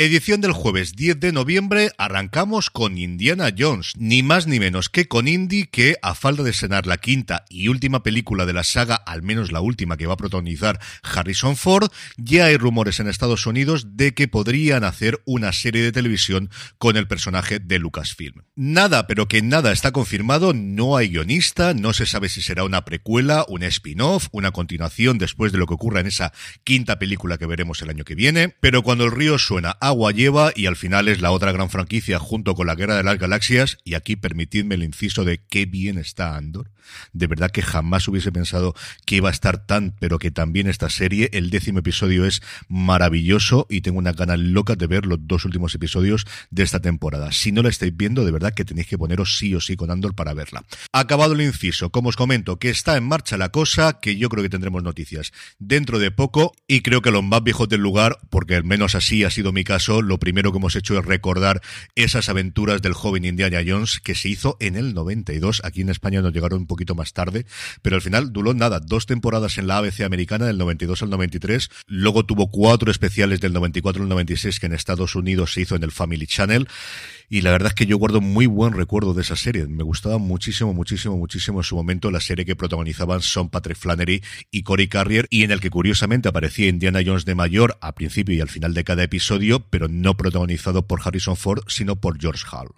Edición del jueves 10 de noviembre, arrancamos con Indiana Jones, ni más ni menos que con Indy, que a falta de estrenar la quinta y última película de la saga, al menos la última que va a protagonizar Harrison Ford, ya hay rumores en Estados Unidos de que podrían hacer una serie de televisión con el personaje de Lucasfilm. Nada, pero que nada está confirmado, no hay guionista, no se sabe si será una precuela, un spin-off, una continuación después de lo que ocurra en esa quinta película que veremos el año que viene, pero cuando el río suena agua lleva y al final es la otra gran franquicia junto con la Guerra de las Galaxias y aquí permitidme el inciso de qué bien está Andor. De verdad que jamás hubiese pensado que iba a estar tan, pero que también esta serie, el décimo episodio es maravilloso y tengo una gana loca de ver los dos últimos episodios de esta temporada. Si no la estáis viendo, de verdad que tenéis que poneros sí o sí con Andor para verla. Acabado el inciso, como os comento, que está en marcha la cosa, que yo creo que tendremos noticias dentro de poco y creo que los más viejos del lugar, porque al menos así ha sido mi caso, lo primero que hemos hecho es recordar esas aventuras del joven Indiana Jones que se hizo en el 92. Aquí en España nos llegaron un poquito más tarde, pero al final duró nada, dos temporadas en la ABC americana del 92 al 93. Luego tuvo cuatro especiales del 94 al 96 que en Estados Unidos se hizo en el Family Channel y la verdad es que yo guardo muy buen recuerdo de esa serie. Me gustaba muchísimo, muchísimo, muchísimo en su momento la serie que protagonizaban Son Patrick Flannery y Cory Carrier y en el que curiosamente aparecía Indiana Jones de mayor a principio y al final de cada episodio, pero no protagonizado por Harrison Ford, sino por George Hall.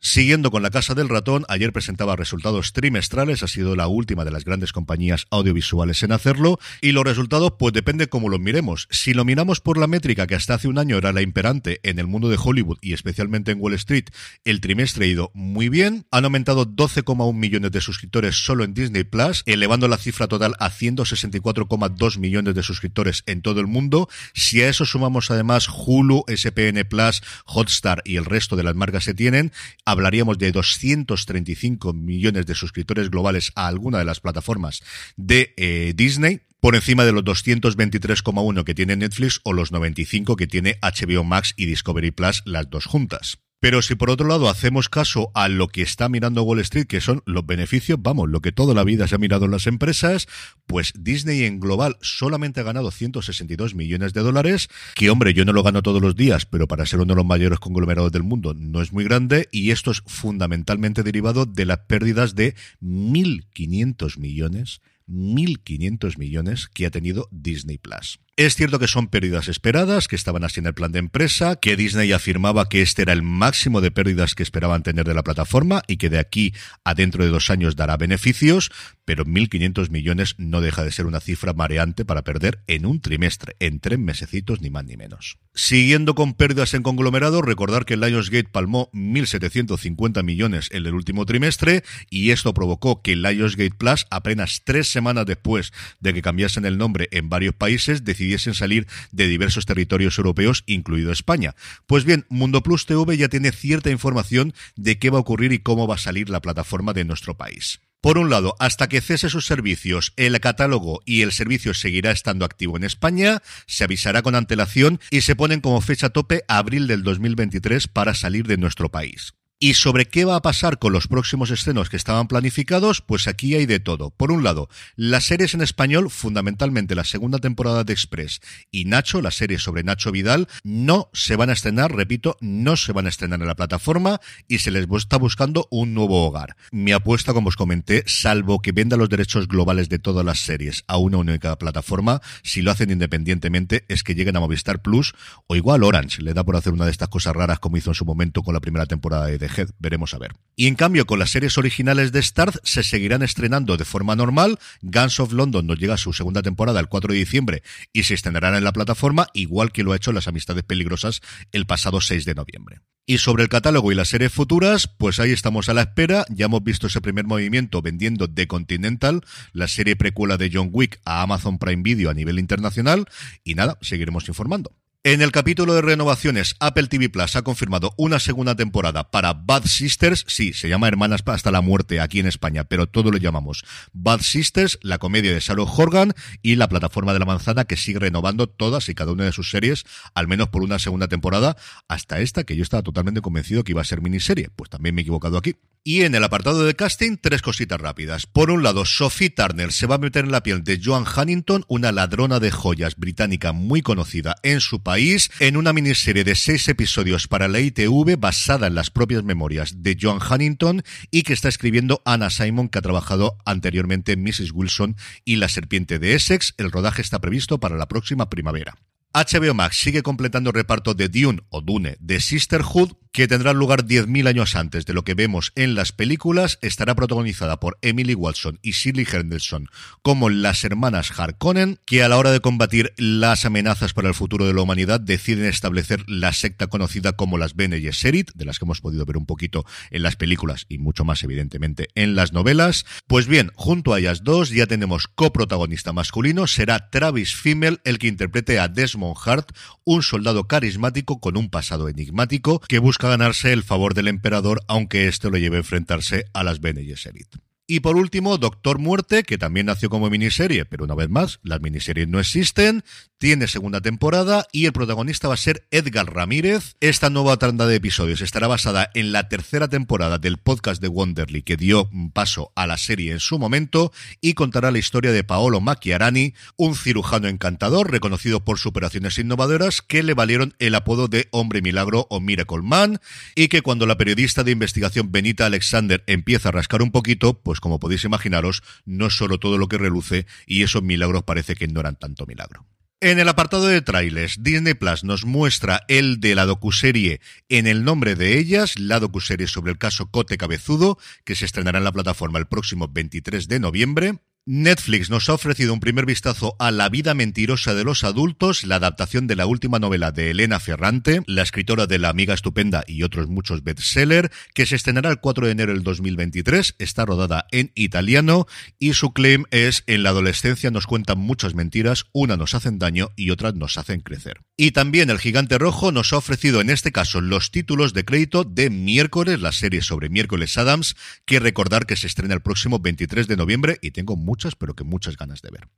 Siguiendo con la Casa del Ratón, ayer presentaba resultados trimestrales, ha sido la última de las grandes compañías audiovisuales en hacerlo, y los resultados pues depende cómo los miremos. Si lo miramos por la métrica que hasta hace un año era la imperante en el mundo de Hollywood y especialmente en Wall Street, el trimestre ha ido muy bien, han aumentado 12,1 millones de suscriptores solo en Disney Plus, elevando la cifra total a 164,2 millones de suscriptores en todo el mundo. Si a eso sumamos además Hulu, SPN Plus, Hotstar y el resto de las marcas que tienen, hablaríamos de 235 millones de suscriptores globales a alguna de las plataformas de eh, Disney, por encima de los 223,1 que tiene Netflix o los 95 que tiene HBO Max y Discovery Plus, las dos juntas. Pero si por otro lado hacemos caso a lo que está mirando Wall Street, que son los beneficios, vamos, lo que toda la vida se ha mirado en las empresas, pues Disney en global solamente ha ganado 162 millones de dólares, que hombre, yo no lo gano todos los días, pero para ser uno de los mayores conglomerados del mundo no es muy grande, y esto es fundamentalmente derivado de las pérdidas de 1.500 millones 1.500 millones que ha tenido Disney Plus. Es cierto que son pérdidas esperadas, que estaban así en el plan de empresa, que Disney afirmaba que este era el máximo de pérdidas que esperaban tener de la plataforma y que de aquí a dentro de dos años dará beneficios, pero 1.500 millones no deja de ser una cifra mareante para perder en un trimestre, en tres mesecitos ni más ni menos. Siguiendo con pérdidas en conglomerado, recordar que Lionsgate palmó 1.750 millones en el último trimestre y esto provocó que Lionsgate Plus, apenas tres semanas después de que cambiasen el nombre en varios países, decidió decidiesen salir de diversos territorios europeos, incluido España. Pues bien, Mundo Plus TV ya tiene cierta información de qué va a ocurrir y cómo va a salir la plataforma de nuestro país. Por un lado, hasta que cese sus servicios, el catálogo y el servicio seguirá estando activo en España, se avisará con antelación y se ponen como fecha tope abril del 2023 para salir de nuestro país. ¿Y sobre qué va a pasar con los próximos estrenos que estaban planificados? Pues aquí hay de todo. Por un lado, las series en español, fundamentalmente la segunda temporada de Express y Nacho, la serie sobre Nacho Vidal, no se van a estrenar, repito, no se van a estrenar en la plataforma y se les está buscando un nuevo hogar. Mi apuesta, como os comenté, salvo que venda los derechos globales de todas las series a una única plataforma, si lo hacen independientemente, es que lleguen a Movistar Plus o igual Orange, le da por hacer una de estas cosas raras como hizo en su momento con la primera temporada de veremos a ver. Y en cambio, con las series originales de Starz se seguirán estrenando de forma normal. Guns of London nos llega a su segunda temporada el 4 de diciembre y se estrenarán en la plataforma, igual que lo ha hecho Las Amistades Peligrosas el pasado 6 de noviembre. Y sobre el catálogo y las series futuras, pues ahí estamos a la espera. Ya hemos visto ese primer movimiento vendiendo The Continental, la serie precuela de John Wick, a Amazon Prime Video a nivel internacional. Y nada, seguiremos informando. En el capítulo de renovaciones, Apple TV Plus ha confirmado una segunda temporada para Bad Sisters. Sí, se llama Hermanas hasta la muerte aquí en España, pero todo lo llamamos Bad Sisters, la comedia de Sarah Horgan y la plataforma de la manzana que sigue renovando todas y cada una de sus series, al menos por una segunda temporada, hasta esta que yo estaba totalmente convencido que iba a ser miniserie. Pues también me he equivocado aquí. Y en el apartado de casting, tres cositas rápidas. Por un lado, Sophie Turner se va a meter en la piel de Joan Huntington, una ladrona de joyas británica muy conocida en su país, en una miniserie de seis episodios para la ITV basada en las propias memorias de Joan Huntington y que está escribiendo Anna Simon, que ha trabajado anteriormente en Mrs. Wilson y La Serpiente de Essex. El rodaje está previsto para la próxima primavera. HBO Max sigue completando el reparto de Dune o Dune de Sisterhood, que tendrá lugar 10.000 años antes de lo que vemos en las películas. Estará protagonizada por Emily Watson y Shirley Henderson como las hermanas Harkonnen, que a la hora de combatir las amenazas para el futuro de la humanidad deciden establecer la secta conocida como las Bene Gesserit, de las que hemos podido ver un poquito en las películas y mucho más evidentemente en las novelas. Pues bien, junto a ellas dos ya tenemos coprotagonista masculino, será Travis Fimmel el que interprete a Desmond Hart, un soldado carismático con un pasado enigmático que busca ganarse el favor del emperador aunque esto lo lleve a enfrentarse a las Bene Gesserit. Y por último, Doctor Muerte, que también nació como miniserie, pero una vez más, las miniseries no existen, tiene segunda temporada y el protagonista va a ser Edgar Ramírez. Esta nueva tanda de episodios estará basada en la tercera temporada del podcast de Wonderly que dio paso a la serie en su momento y contará la historia de Paolo Macchiarani, un cirujano encantador reconocido por superaciones innovadoras que le valieron el apodo de Hombre Milagro o Miracle Man y que cuando la periodista de investigación Benita Alexander empieza a rascar un poquito, pues pues como podéis imaginaros, no es solo todo lo que reluce y esos milagros parece que no eran tanto milagro. En el apartado de trailers, Disney Plus nos muestra el de la docuserie En el nombre de ellas, la docuserie sobre el caso Cote Cabezudo, que se estrenará en la plataforma el próximo 23 de noviembre. Netflix nos ha ofrecido un primer vistazo a La vida mentirosa de los adultos, la adaptación de la última novela de Elena Ferrante, la escritora de La amiga estupenda y otros muchos bestsellers, que se estrenará el 4 de enero del 2023, está rodada en italiano y su claim es en la adolescencia nos cuentan muchas mentiras, una nos hacen daño y otras nos hacen crecer. Y también el Gigante Rojo nos ha ofrecido en este caso los títulos de crédito de miércoles, la serie sobre miércoles Adams, que recordar que se estrena el próximo 23 de noviembre y tengo muchas, pero que muchas ganas de ver.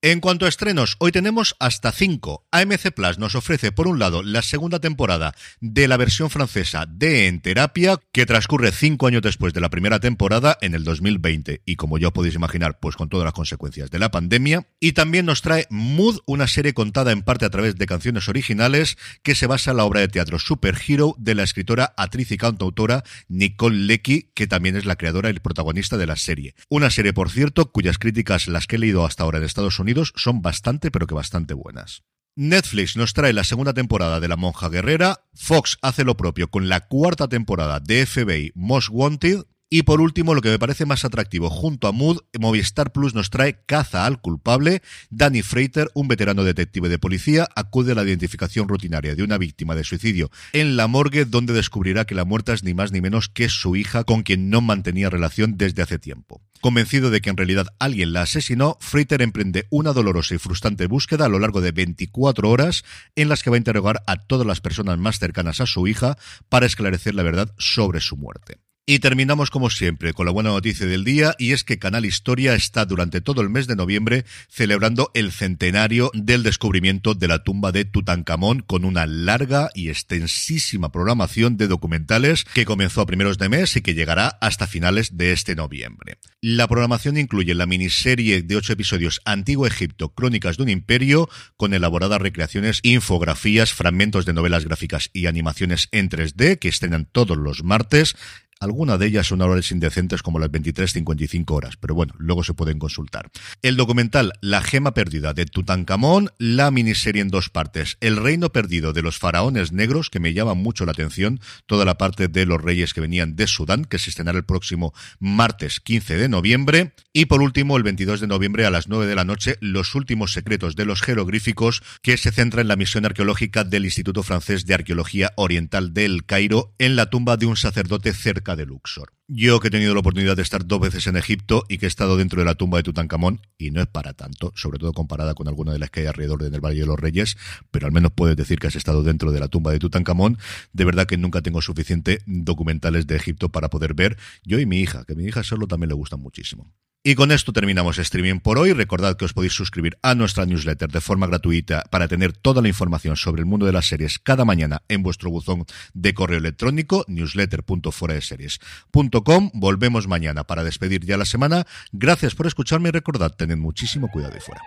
En cuanto a estrenos, hoy tenemos hasta 5. AMC Plus nos ofrece, por un lado, la segunda temporada de la versión francesa de En Terapia, que transcurre 5 años después de la primera temporada, en el 2020, y como ya podéis imaginar, pues con todas las consecuencias de la pandemia. Y también nos trae Mood, una serie contada en parte a través de canciones originales, que se basa en la obra de teatro Superhero de la escritora, actriz y cantautora Nicole Lecky, que también es la creadora y protagonista de la serie. Una serie, por cierto, cuyas críticas, las que he leído hasta ahora en Estados Unidos, son bastante, pero que bastante buenas. Netflix nos trae la segunda temporada de La Monja Guerrera, Fox hace lo propio con la cuarta temporada de FBI Most Wanted, y por último, lo que me parece más atractivo, junto a Mood, Movistar Plus nos trae Caza al culpable. Danny Freiter, un veterano detective de policía, acude a la identificación rutinaria de una víctima de suicidio en la morgue, donde descubrirá que la muerta es ni más ni menos que su hija, con quien no mantenía relación desde hace tiempo. Convencido de que en realidad alguien la asesinó, Freiter emprende una dolorosa y frustrante búsqueda a lo largo de 24 horas en las que va a interrogar a todas las personas más cercanas a su hija para esclarecer la verdad sobre su muerte. Y terminamos como siempre con la buena noticia del día y es que Canal Historia está durante todo el mes de noviembre celebrando el centenario del descubrimiento de la tumba de Tutankamón con una larga y extensísima programación de documentales que comenzó a primeros de mes y que llegará hasta finales de este noviembre. La programación incluye la miniserie de ocho episodios Antiguo Egipto, Crónicas de un Imperio, con elaboradas recreaciones, infografías, fragmentos de novelas gráficas y animaciones en 3D que estrenan todos los martes, Algunas de ellas son horas indecentes como las 23.55 horas, pero bueno, luego se pueden consultar. El documental La gema perdida de Tutankamón, la miniserie en dos partes, El reino perdido de los faraones negros, que me llama mucho la atención, toda la parte de los reyes que venían de Sudán, que se estrenará el próximo martes 15 de noviembre, y por último, el 22 de noviembre a las 9 de la noche, Los últimos secretos de los jeroglíficos, que se centra en la misión arqueológica del Instituto Francés de Arqueología Oriental del Cairo, en la tumba de un sacerdote cercano de Luxor. Yo que he tenido la oportunidad de estar dos veces en Egipto y que he estado dentro de la tumba de Tutankamón, y no es para tanto, sobre todo comparada con alguna de las que hay alrededor en el Valle de los Reyes, pero al menos puedes decir que has estado dentro de la tumba de Tutankamón, de verdad que nunca tengo suficiente documentales de Egipto para poder ver, yo y mi hija, que a mi hija solo también le gustan muchísimo. Y con esto terminamos streaming por hoy. Recordad que os podéis suscribir a nuestra newsletter de forma gratuita para tener toda la información sobre el mundo de las series cada mañana en vuestro buzón de correo electrónico newsletter.foradeseries.com. Volvemos mañana para despedir ya la semana. Gracias por escucharme y recordad, tened muchísimo cuidado y fuera.